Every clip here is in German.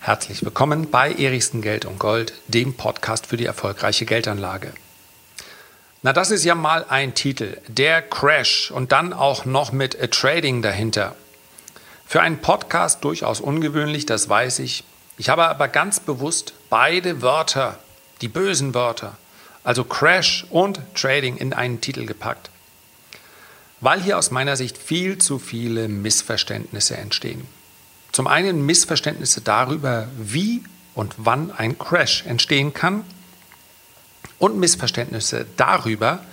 Herzlich willkommen bei Erichsen Geld und Gold, dem Podcast für die erfolgreiche Geldanlage. Na, das ist ja mal ein Titel, der Crash und dann auch noch mit A Trading dahinter. Für einen Podcast durchaus ungewöhnlich, das weiß ich. Ich habe aber ganz bewusst beide Wörter, die bösen Wörter, also Crash und Trading in einen Titel gepackt, weil hier aus meiner Sicht viel zu viele Missverständnisse entstehen. Zum einen Missverständnisse darüber, wie und wann ein Crash entstehen kann und Missverständnisse darüber,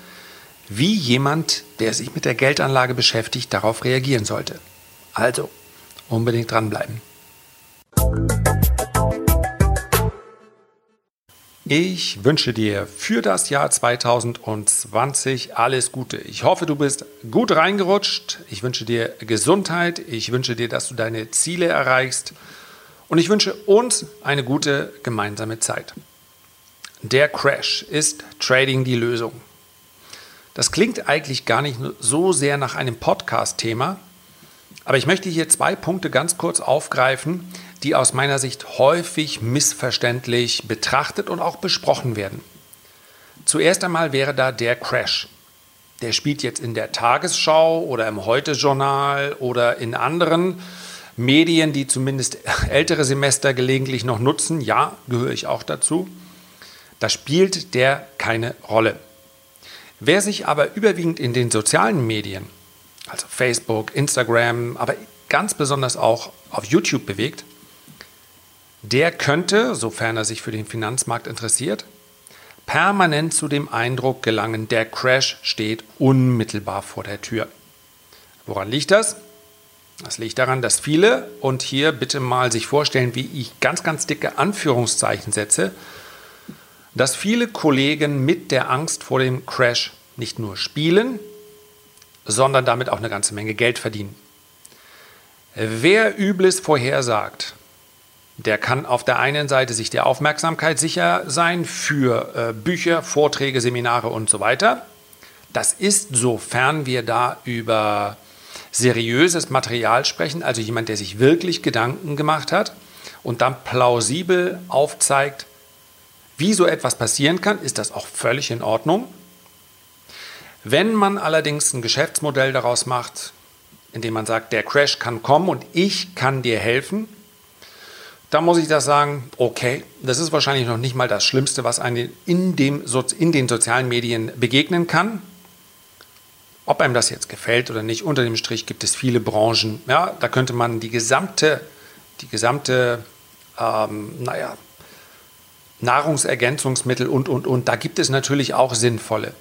wie jemand, der sich mit der Geldanlage beschäftigt, darauf reagieren sollte. Also unbedingt dranbleiben. Ich wünsche dir für das Jahr 2020 alles Gute. Ich hoffe, du bist gut reingerutscht. Ich wünsche dir Gesundheit. Ich wünsche dir, dass du deine Ziele erreichst. Und ich wünsche uns eine gute gemeinsame Zeit. Der Crash ist Trading die Lösung. Das klingt eigentlich gar nicht so sehr nach einem Podcast-Thema, aber ich möchte hier zwei Punkte ganz kurz aufgreifen, die aus meiner Sicht häufig missverständlich betrachtet und auch besprochen werden. Zuerst einmal wäre da der Crash. Der spielt jetzt in der Tagesschau oder im Heute-Journal oder in anderen Medien, die zumindest ältere Semester gelegentlich noch nutzen. Ja, gehöre ich auch dazu. Da spielt der keine Rolle. Wer sich aber überwiegend in den sozialen Medien, also Facebook, Instagram, aber ganz besonders auch auf YouTube bewegt, der könnte, sofern er sich für den Finanzmarkt interessiert, permanent zu dem Eindruck gelangen, der Crash steht unmittelbar vor der Tür. Woran liegt das? Das liegt daran, dass viele, und hier bitte mal sich vorstellen, wie ich ganz, ganz dicke Anführungszeichen setze, dass viele Kollegen mit der Angst vor dem Crash nicht nur spielen, sondern damit auch eine ganze Menge Geld verdienen. Wer Übles vorhersagt, der kann auf der einen Seite sich der Aufmerksamkeit sicher sein für äh, Bücher, Vorträge, Seminare und so weiter. Das ist, sofern wir da über seriöses Material sprechen, also jemand, der sich wirklich Gedanken gemacht hat und dann plausibel aufzeigt, wie so etwas passieren kann, ist das auch völlig in Ordnung. Wenn man allerdings ein Geschäftsmodell daraus macht, indem man sagt, der Crash kann kommen und ich kann dir helfen, da muss ich das sagen, okay, das ist wahrscheinlich noch nicht mal das Schlimmste, was einem in, dem, in den sozialen Medien begegnen kann. Ob einem das jetzt gefällt oder nicht, unter dem Strich gibt es viele Branchen. Ja, da könnte man die gesamte, die gesamte, ähm, naja, Nahrungsergänzungsmittel und, und, und, da gibt es natürlich auch sinnvolle.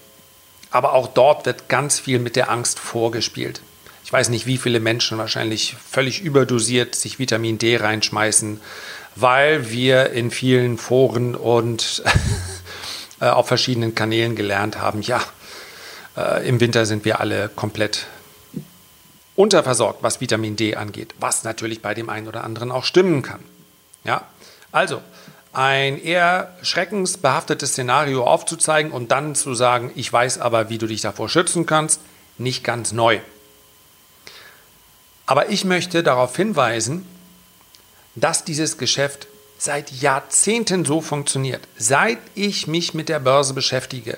Aber auch dort wird ganz viel mit der Angst vorgespielt ich weiß nicht, wie viele Menschen wahrscheinlich völlig überdosiert sich Vitamin D reinschmeißen, weil wir in vielen Foren und äh, auf verschiedenen Kanälen gelernt haben, ja, äh, im Winter sind wir alle komplett unterversorgt, was Vitamin D angeht, was natürlich bei dem einen oder anderen auch stimmen kann. Ja, also ein eher schreckensbehaftetes Szenario aufzuzeigen und dann zu sagen, ich weiß aber, wie du dich davor schützen kannst, nicht ganz neu. Aber ich möchte darauf hinweisen, dass dieses Geschäft seit Jahrzehnten so funktioniert. Seit ich mich mit der Börse beschäftige,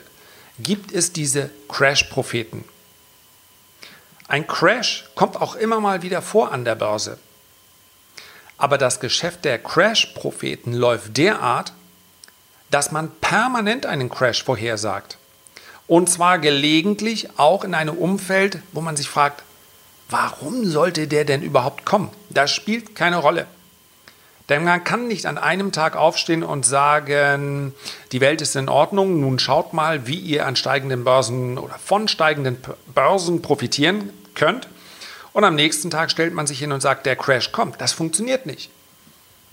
gibt es diese Crash-Propheten. Ein Crash kommt auch immer mal wieder vor an der Börse. Aber das Geschäft der Crash-Propheten läuft derart, dass man permanent einen Crash vorhersagt. Und zwar gelegentlich auch in einem Umfeld, wo man sich fragt, Warum sollte der denn überhaupt kommen? Das spielt keine Rolle. Denn man kann nicht an einem Tag aufstehen und sagen, die Welt ist in Ordnung, nun schaut mal, wie ihr an steigenden Börsen oder von steigenden Börsen profitieren könnt. Und am nächsten Tag stellt man sich hin und sagt, der Crash kommt. Das funktioniert nicht.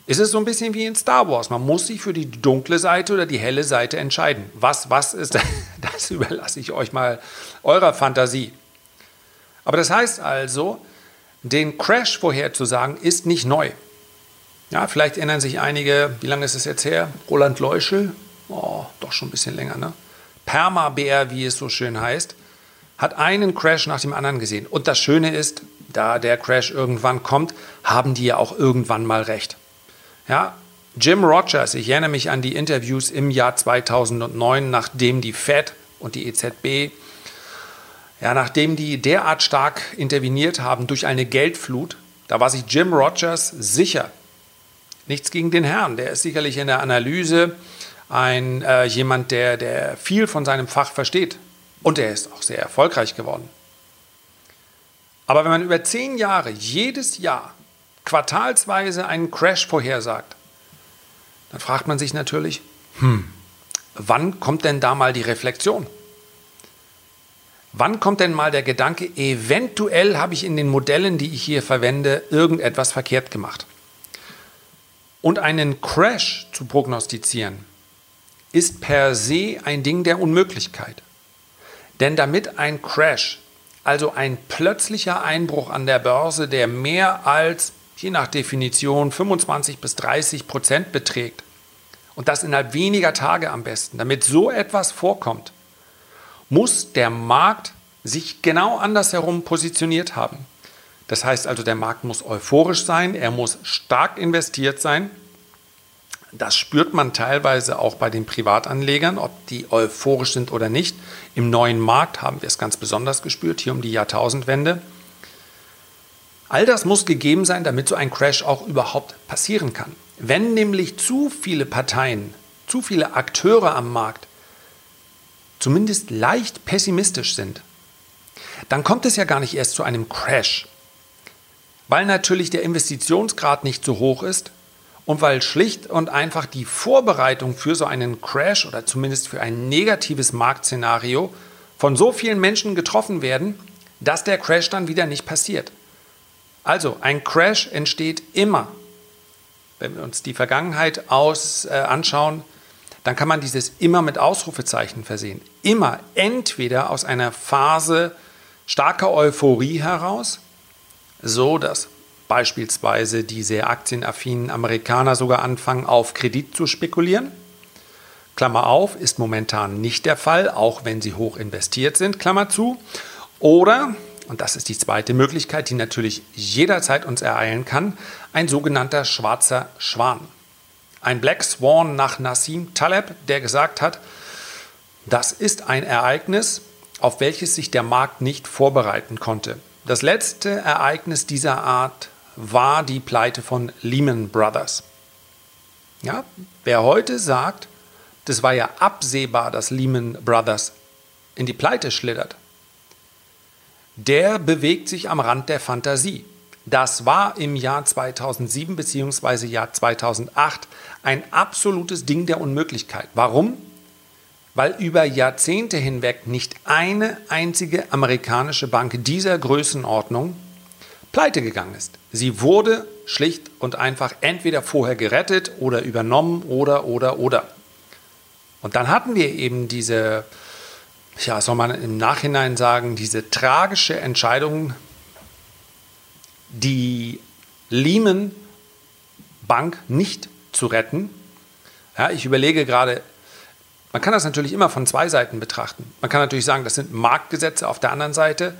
Es ist so ein bisschen wie in Star Wars. Man muss sich für die dunkle Seite oder die helle Seite entscheiden. Was, was ist, das überlasse ich euch mal eurer Fantasie. Aber das heißt also, den Crash vorherzusagen ist nicht neu. Ja, vielleicht erinnern sich einige, wie lange ist es jetzt her? Roland Leuschel, oh, doch schon ein bisschen länger, ne? Perma-Bär, wie es so schön heißt, hat einen Crash nach dem anderen gesehen. Und das Schöne ist, da der Crash irgendwann kommt, haben die ja auch irgendwann mal recht. Ja, Jim Rogers, ich erinnere mich an die Interviews im Jahr 2009, nachdem die Fed und die EZB, ja, nachdem die derart stark interveniert haben durch eine Geldflut, da war sich Jim Rogers sicher. Nichts gegen den Herrn, der ist sicherlich in der Analyse ein äh, jemand, der, der viel von seinem Fach versteht. Und er ist auch sehr erfolgreich geworden. Aber wenn man über zehn Jahre jedes Jahr quartalsweise einen Crash vorhersagt, dann fragt man sich natürlich, hm, wann kommt denn da mal die Reflexion? Wann kommt denn mal der Gedanke, eventuell habe ich in den Modellen, die ich hier verwende, irgendetwas verkehrt gemacht? Und einen Crash zu prognostizieren, ist per se ein Ding der Unmöglichkeit. Denn damit ein Crash, also ein plötzlicher Einbruch an der Börse, der mehr als, je nach Definition, 25 bis 30 Prozent beträgt, und das innerhalb weniger Tage am besten, damit so etwas vorkommt, muss der Markt sich genau andersherum positioniert haben. Das heißt also, der Markt muss euphorisch sein, er muss stark investiert sein das spürt man teilweise auch bei den Privatanlegern, ob die euphorisch sind oder nicht. Im neuen Markt haben wir es ganz besonders gespürt, hier um die Jahrtausendwende. All das muss gegeben sein, damit so ein Crash auch überhaupt passieren kann. Wenn nämlich zu viele Parteien, zu viele Akteure am Markt zumindest leicht pessimistisch sind, dann kommt es ja gar nicht erst zu einem Crash, weil natürlich der Investitionsgrad nicht so hoch ist und weil schlicht und einfach die Vorbereitung für so einen Crash oder zumindest für ein negatives Marktszenario von so vielen Menschen getroffen werden, dass der Crash dann wieder nicht passiert. Also ein Crash entsteht immer. Wenn wir uns die Vergangenheit aus, äh, anschauen, dann kann man dieses immer mit Ausrufezeichen versehen. Immer entweder aus einer Phase starker Euphorie heraus, so dass beispielsweise die sehr aktienaffinen Amerikaner sogar anfangen, auf Kredit zu spekulieren. Klammer auf, ist momentan nicht der Fall, auch wenn sie hoch investiert sind, Klammer zu. Oder, und das ist die zweite Möglichkeit, die natürlich jederzeit uns ereilen kann, ein sogenannter schwarzer Schwan. Ein Black Swan nach Nassim Taleb, der gesagt hat, das ist ein Ereignis, auf welches sich der Markt nicht vorbereiten konnte. Das letzte Ereignis dieser Art war die Pleite von Lehman Brothers. Ja, wer heute sagt, das war ja absehbar, dass Lehman Brothers in die Pleite schlittert, der bewegt sich am Rand der Fantasie. Das war im Jahr 2007 bzw. Jahr 2008 ein absolutes Ding der Unmöglichkeit. Warum? Weil über Jahrzehnte hinweg nicht eine einzige amerikanische Bank dieser Größenordnung pleite gegangen ist. Sie wurde schlicht und einfach entweder vorher gerettet oder übernommen oder, oder, oder. Und dann hatten wir eben diese, ja, soll man im Nachhinein sagen, diese tragische Entscheidung, die Lehman Bank nicht zu retten. Ja, ich überlege gerade, man kann das natürlich immer von zwei Seiten betrachten. Man kann natürlich sagen, das sind Marktgesetze auf der anderen Seite.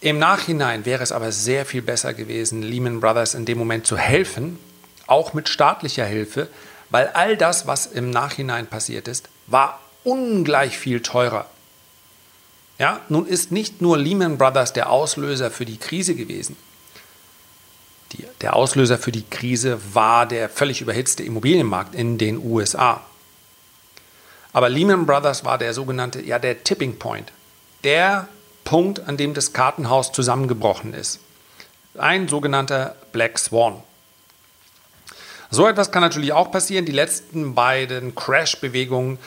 Im Nachhinein wäre es aber sehr viel besser gewesen, Lehman Brothers in dem Moment zu helfen, auch mit staatlicher Hilfe, weil all das, was im Nachhinein passiert ist, war ungleich viel teurer. Ja, nun ist nicht nur Lehman Brothers der Auslöser für die Krise gewesen. Die, der Auslöser für die Krise war der völlig überhitzte Immobilienmarkt in den USA. Aber Lehman Brothers war der sogenannte, ja, der Tipping Point. Der Punkt, an dem das Kartenhaus zusammengebrochen ist. Ein sogenannter Black Swan. So etwas kann natürlich auch passieren. Die letzten beiden Crash-Bewegungen,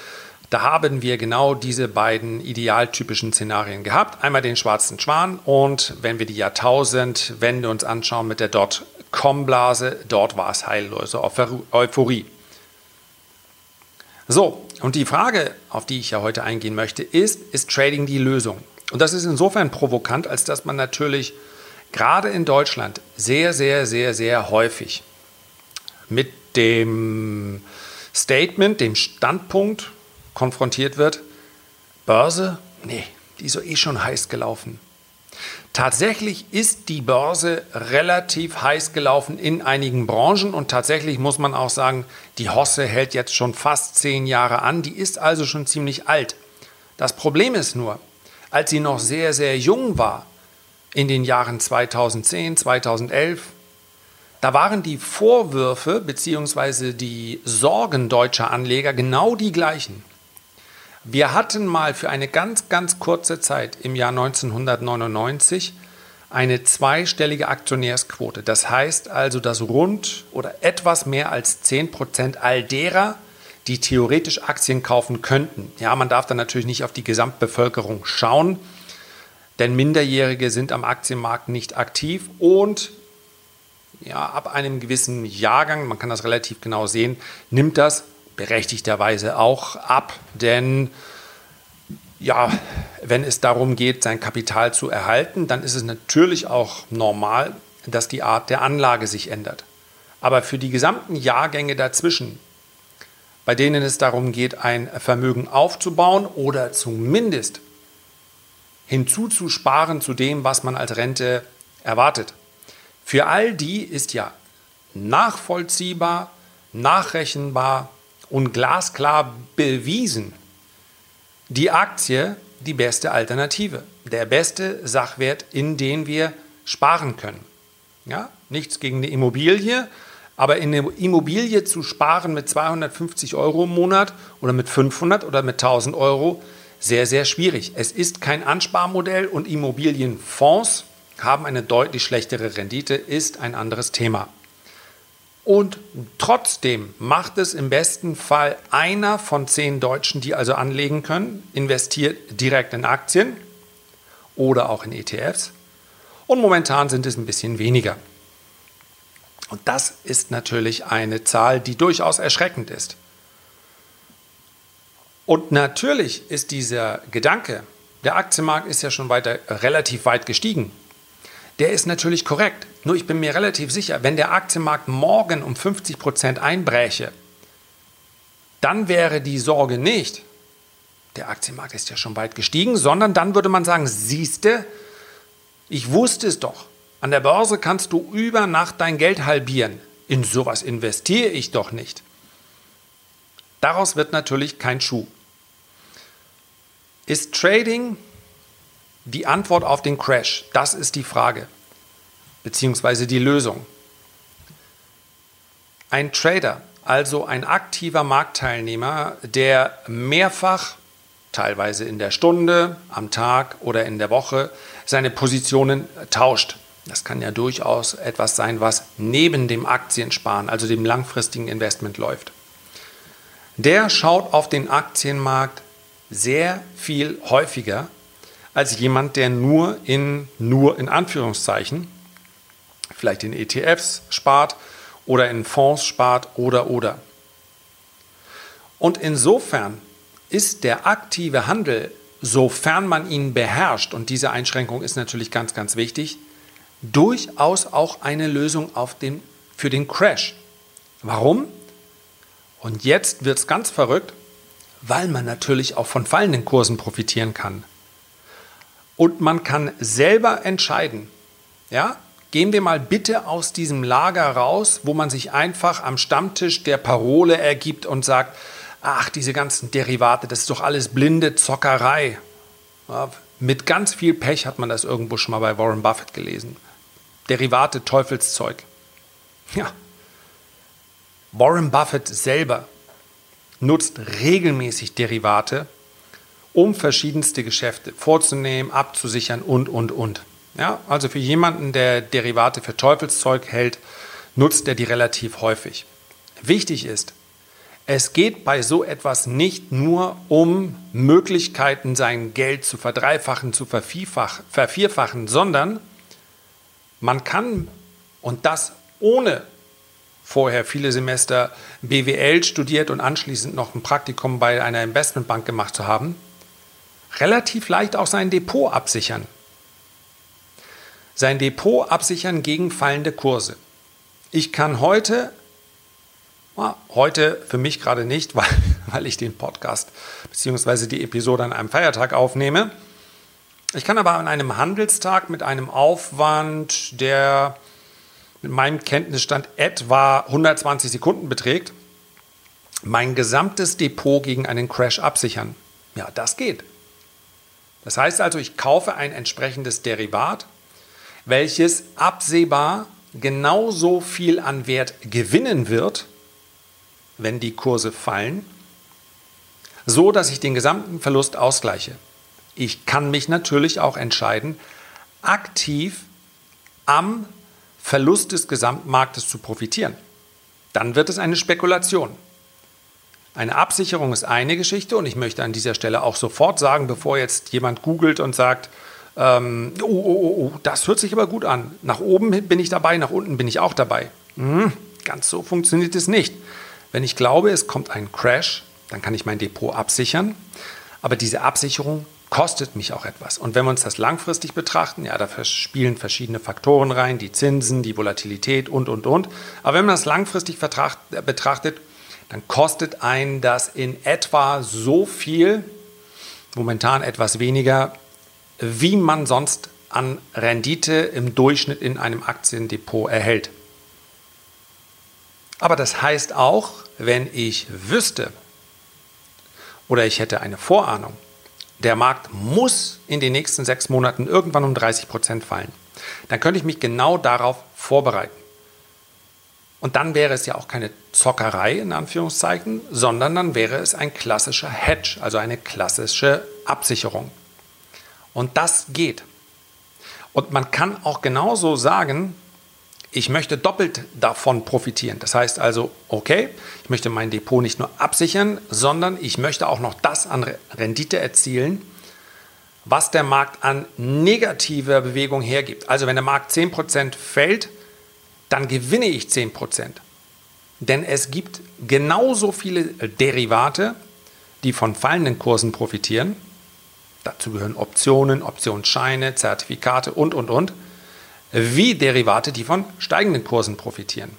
da haben wir genau diese beiden idealtypischen Szenarien gehabt. Einmal den schwarzen Schwan und wenn wir die Jahrtausendwende uns anschauen mit der Dotcom-Blase, dort war es heillose Euphorie. So, und die Frage, auf die ich ja heute eingehen möchte, ist, ist Trading die Lösung? Und das ist insofern provokant, als dass man natürlich gerade in Deutschland sehr, sehr, sehr, sehr häufig mit dem Statement, dem Standpunkt konfrontiert wird, Börse, nee, die ist so eh schon heiß gelaufen. Tatsächlich ist die Börse relativ heiß gelaufen in einigen Branchen und tatsächlich muss man auch sagen, die Hosse hält jetzt schon fast zehn Jahre an, die ist also schon ziemlich alt. Das Problem ist nur, als sie noch sehr, sehr jung war, in den Jahren 2010, 2011, da waren die Vorwürfe bzw. die Sorgen deutscher Anleger genau die gleichen. Wir hatten mal für eine ganz, ganz kurze Zeit im Jahr 1999 eine zweistellige Aktionärsquote. Das heißt also, dass rund oder etwas mehr als 10% all derer, die theoretisch Aktien kaufen könnten. Ja, man darf dann natürlich nicht auf die Gesamtbevölkerung schauen, denn Minderjährige sind am Aktienmarkt nicht aktiv und ja, ab einem gewissen Jahrgang, man kann das relativ genau sehen, nimmt das berechtigterweise auch ab, denn ja, wenn es darum geht, sein Kapital zu erhalten, dann ist es natürlich auch normal, dass die Art der Anlage sich ändert. Aber für die gesamten Jahrgänge dazwischen, bei denen es darum geht, ein Vermögen aufzubauen oder zumindest hinzuzusparen zu dem, was man als Rente erwartet. Für all die ist ja nachvollziehbar, nachrechenbar, und glasklar bewiesen, die Aktie die beste Alternative, der beste Sachwert, in den wir sparen können. Ja, nichts gegen eine Immobilie, aber in eine Immobilie zu sparen mit 250 Euro im Monat oder mit 500 oder mit 1000 Euro, sehr, sehr schwierig. Es ist kein Ansparmodell und Immobilienfonds haben eine deutlich schlechtere Rendite, ist ein anderes Thema. Und trotzdem macht es im besten Fall einer von zehn Deutschen, die also anlegen können, investiert direkt in Aktien oder auch in ETFs. Und momentan sind es ein bisschen weniger. Und das ist natürlich eine Zahl, die durchaus erschreckend ist. Und natürlich ist dieser Gedanke, der Aktienmarkt ist ja schon weiter relativ weit gestiegen der ist natürlich korrekt. Nur ich bin mir relativ sicher, wenn der Aktienmarkt morgen um 50 Prozent einbräche, dann wäre die Sorge nicht, der Aktienmarkt ist ja schon weit gestiegen, sondern dann würde man sagen, siehste, ich wusste es doch. An der Börse kannst du über Nacht dein Geld halbieren. In sowas investiere ich doch nicht. Daraus wird natürlich kein Schuh. Ist Trading die Antwort auf den Crash, das ist die Frage, beziehungsweise die Lösung. Ein Trader, also ein aktiver Marktteilnehmer, der mehrfach, teilweise in der Stunde, am Tag oder in der Woche, seine Positionen tauscht. Das kann ja durchaus etwas sein, was neben dem Aktiensparen, also dem langfristigen Investment läuft. Der schaut auf den Aktienmarkt sehr viel häufiger als jemand, der nur in, nur in Anführungszeichen, vielleicht in ETFs spart oder in Fonds spart oder oder. Und insofern ist der aktive Handel, sofern man ihn beherrscht, und diese Einschränkung ist natürlich ganz, ganz wichtig, durchaus auch eine Lösung auf den, für den Crash. Warum? Und jetzt wird es ganz verrückt, weil man natürlich auch von fallenden Kursen profitieren kann und man kann selber entscheiden. Ja? Gehen wir mal bitte aus diesem Lager raus, wo man sich einfach am Stammtisch der Parole ergibt und sagt, ach, diese ganzen Derivate, das ist doch alles blinde Zockerei. Ja, mit ganz viel Pech hat man das irgendwo schon mal bei Warren Buffett gelesen. Derivate, Teufelszeug. Ja. Warren Buffett selber nutzt regelmäßig Derivate, um verschiedenste Geschäfte vorzunehmen, abzusichern und, und, und. Ja, also für jemanden, der Derivate für Teufelszeug hält, nutzt er die relativ häufig. Wichtig ist, es geht bei so etwas nicht nur um Möglichkeiten, sein Geld zu verdreifachen, zu vervierfachen, sondern man kann, und das ohne vorher viele Semester BWL studiert und anschließend noch ein Praktikum bei einer Investmentbank gemacht zu haben, relativ leicht auch sein Depot absichern. Sein Depot absichern gegen fallende Kurse. Ich kann heute, heute für mich gerade nicht, weil, weil ich den Podcast bzw. die Episode an einem Feiertag aufnehme, Ich kann aber an einem Handelstag mit einem Aufwand, der mit meinem Kenntnisstand etwa 120 Sekunden beträgt, mein gesamtes Depot gegen einen Crash absichern. Ja, das geht. Das heißt also, ich kaufe ein entsprechendes Derivat, welches absehbar genauso viel an Wert gewinnen wird, wenn die Kurse fallen, so dass ich den gesamten Verlust ausgleiche. Ich kann mich natürlich auch entscheiden, aktiv am Verlust des Gesamtmarktes zu profitieren. Dann wird es eine Spekulation. Eine Absicherung ist eine Geschichte und ich möchte an dieser Stelle auch sofort sagen, bevor jetzt jemand googelt und sagt, ähm, oh, oh, oh, oh, das hört sich aber gut an. Nach oben bin ich dabei, nach unten bin ich auch dabei. Hm, ganz so funktioniert es nicht. Wenn ich glaube, es kommt ein Crash, dann kann ich mein Depot absichern. Aber diese Absicherung kostet mich auch etwas. Und wenn wir uns das langfristig betrachten, ja, da spielen verschiedene Faktoren rein, die Zinsen, die Volatilität und, und, und. Aber wenn man das langfristig betrachtet, dann kostet ein das in etwa so viel, momentan etwas weniger, wie man sonst an Rendite im Durchschnitt in einem Aktiendepot erhält. Aber das heißt auch, wenn ich wüsste oder ich hätte eine Vorahnung, der Markt muss in den nächsten sechs Monaten irgendwann um 30 Prozent fallen, dann könnte ich mich genau darauf vorbereiten. Und dann wäre es ja auch keine Zockerei in Anführungszeichen, sondern dann wäre es ein klassischer Hedge, also eine klassische Absicherung. Und das geht. Und man kann auch genauso sagen, ich möchte doppelt davon profitieren. Das heißt also, okay, ich möchte mein Depot nicht nur absichern, sondern ich möchte auch noch das an Rendite erzielen, was der Markt an negativer Bewegung hergibt. Also wenn der Markt 10% fällt, dann gewinne ich 10%. Denn es gibt genauso viele Derivate, die von fallenden Kursen profitieren. Dazu gehören Optionen, Optionsscheine, Zertifikate und, und, und wie Derivate, die von steigenden Kursen profitieren.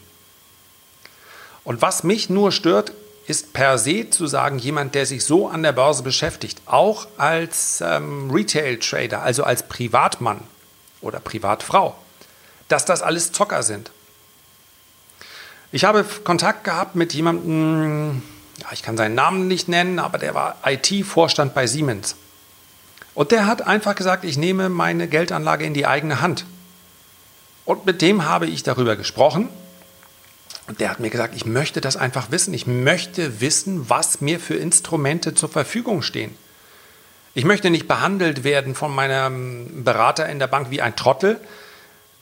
Und was mich nur stört, ist per se zu sagen, jemand, der sich so an der Börse beschäftigt, auch als ähm, Retail-Trader, also als Privatmann oder Privatfrau, dass das alles Zocker sind. Ich habe Kontakt gehabt mit jemandem, ja, ich kann seinen Namen nicht nennen, aber der war IT-Vorstand bei Siemens. Und der hat einfach gesagt, ich nehme meine Geldanlage in die eigene Hand. Und mit dem habe ich darüber gesprochen. Und der hat mir gesagt, ich möchte das einfach wissen. Ich möchte wissen, was mir für Instrumente zur Verfügung stehen. Ich möchte nicht behandelt werden von meinem Berater in der Bank wie ein Trottel,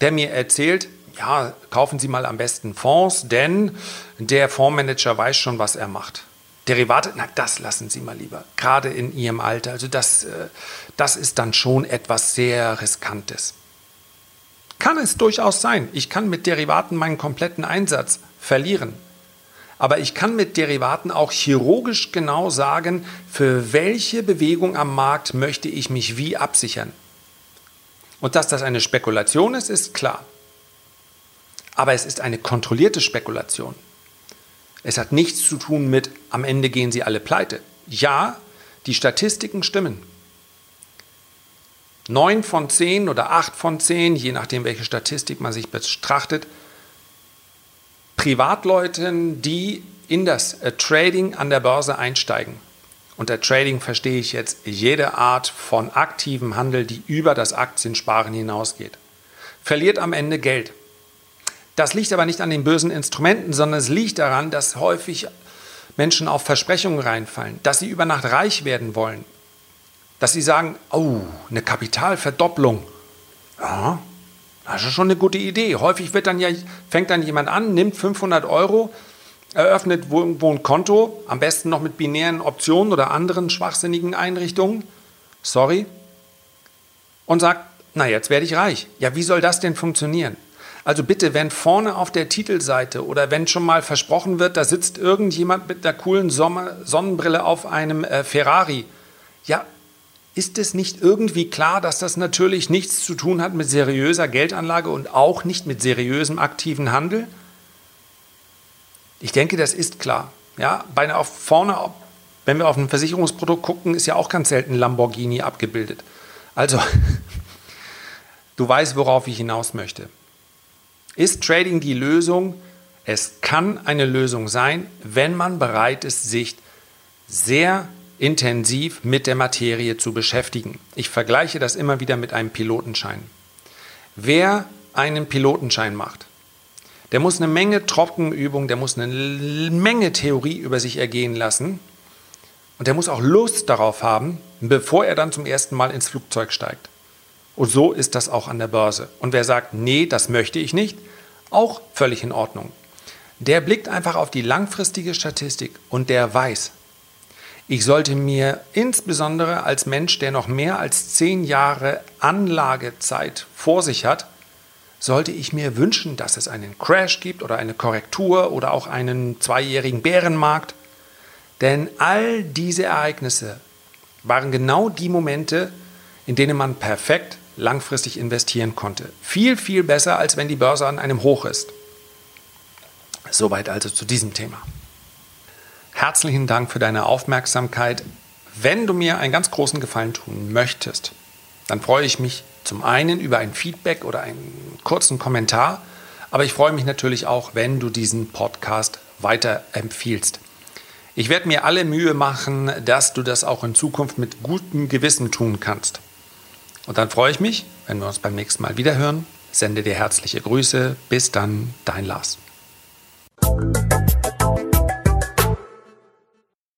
der mir erzählt, ja, kaufen Sie mal am besten Fonds, denn der Fondsmanager weiß schon, was er macht. Derivate, na, das lassen Sie mal lieber, gerade in Ihrem Alter. Also das, äh, das ist dann schon etwas sehr Riskantes. Kann es durchaus sein. Ich kann mit Derivaten meinen kompletten Einsatz verlieren. Aber ich kann mit Derivaten auch chirurgisch genau sagen, für welche Bewegung am Markt möchte ich mich wie absichern. Und dass das eine Spekulation ist, ist klar. Aber es ist eine kontrollierte Spekulation. Es hat nichts zu tun mit, am Ende gehen sie alle pleite. Ja, die Statistiken stimmen. Neun von zehn oder acht von zehn, je nachdem, welche Statistik man sich betrachtet, Privatleuten, die in das äh, Trading an der Börse einsteigen. Unter Trading verstehe ich jetzt jede Art von aktivem Handel, die über das Aktiensparen hinausgeht. Verliert am Ende Geld. Das liegt aber nicht an den bösen Instrumenten, sondern es liegt daran, dass häufig Menschen auf Versprechungen reinfallen, dass sie über Nacht reich werden wollen, dass sie sagen, oh, eine Kapitalverdopplung. Ja, das ist schon eine gute Idee. Häufig wird dann ja, fängt dann jemand an, nimmt 500 Euro, eröffnet irgendwo ein Konto, am besten noch mit binären Optionen oder anderen schwachsinnigen Einrichtungen. Sorry. Und sagt, na, jetzt werde ich reich. Ja, wie soll das denn funktionieren? Also bitte, wenn vorne auf der Titelseite oder wenn schon mal versprochen wird, da sitzt irgendjemand mit einer coolen Sommer Sonnenbrille auf einem äh, Ferrari. Ja, ist es nicht irgendwie klar, dass das natürlich nichts zu tun hat mit seriöser Geldanlage und auch nicht mit seriösem aktiven Handel? Ich denke, das ist klar. Ja, bei auf vorne, wenn wir auf ein Versicherungsprodukt gucken, ist ja auch ganz selten Lamborghini abgebildet. Also, du weißt, worauf ich hinaus möchte. Ist Trading die Lösung? Es kann eine Lösung sein, wenn man bereit ist, sich sehr intensiv mit der Materie zu beschäftigen. Ich vergleiche das immer wieder mit einem Pilotenschein. Wer einen Pilotenschein macht, der muss eine Menge Trockenübung, der muss eine Menge Theorie über sich ergehen lassen und der muss auch Lust darauf haben, bevor er dann zum ersten Mal ins Flugzeug steigt. Und so ist das auch an der Börse. Und wer sagt, nee, das möchte ich nicht, auch völlig in Ordnung. Der blickt einfach auf die langfristige Statistik und der weiß, ich sollte mir insbesondere als Mensch, der noch mehr als zehn Jahre Anlagezeit vor sich hat, sollte ich mir wünschen, dass es einen Crash gibt oder eine Korrektur oder auch einen zweijährigen Bärenmarkt. Denn all diese Ereignisse waren genau die Momente, in denen man perfekt langfristig investieren konnte. Viel, viel besser, als wenn die Börse an einem Hoch ist. Soweit also zu diesem Thema. Herzlichen Dank für deine Aufmerksamkeit. Wenn du mir einen ganz großen Gefallen tun möchtest, dann freue ich mich zum einen über ein Feedback oder einen kurzen Kommentar, aber ich freue mich natürlich auch, wenn du diesen Podcast weiterempfiehlst. Ich werde mir alle Mühe machen, dass du das auch in Zukunft mit gutem Gewissen tun kannst. Und dann freue ich mich, wenn wir uns beim nächsten Mal wieder hören. Sende dir herzliche Grüße. Bis dann, dein Lars.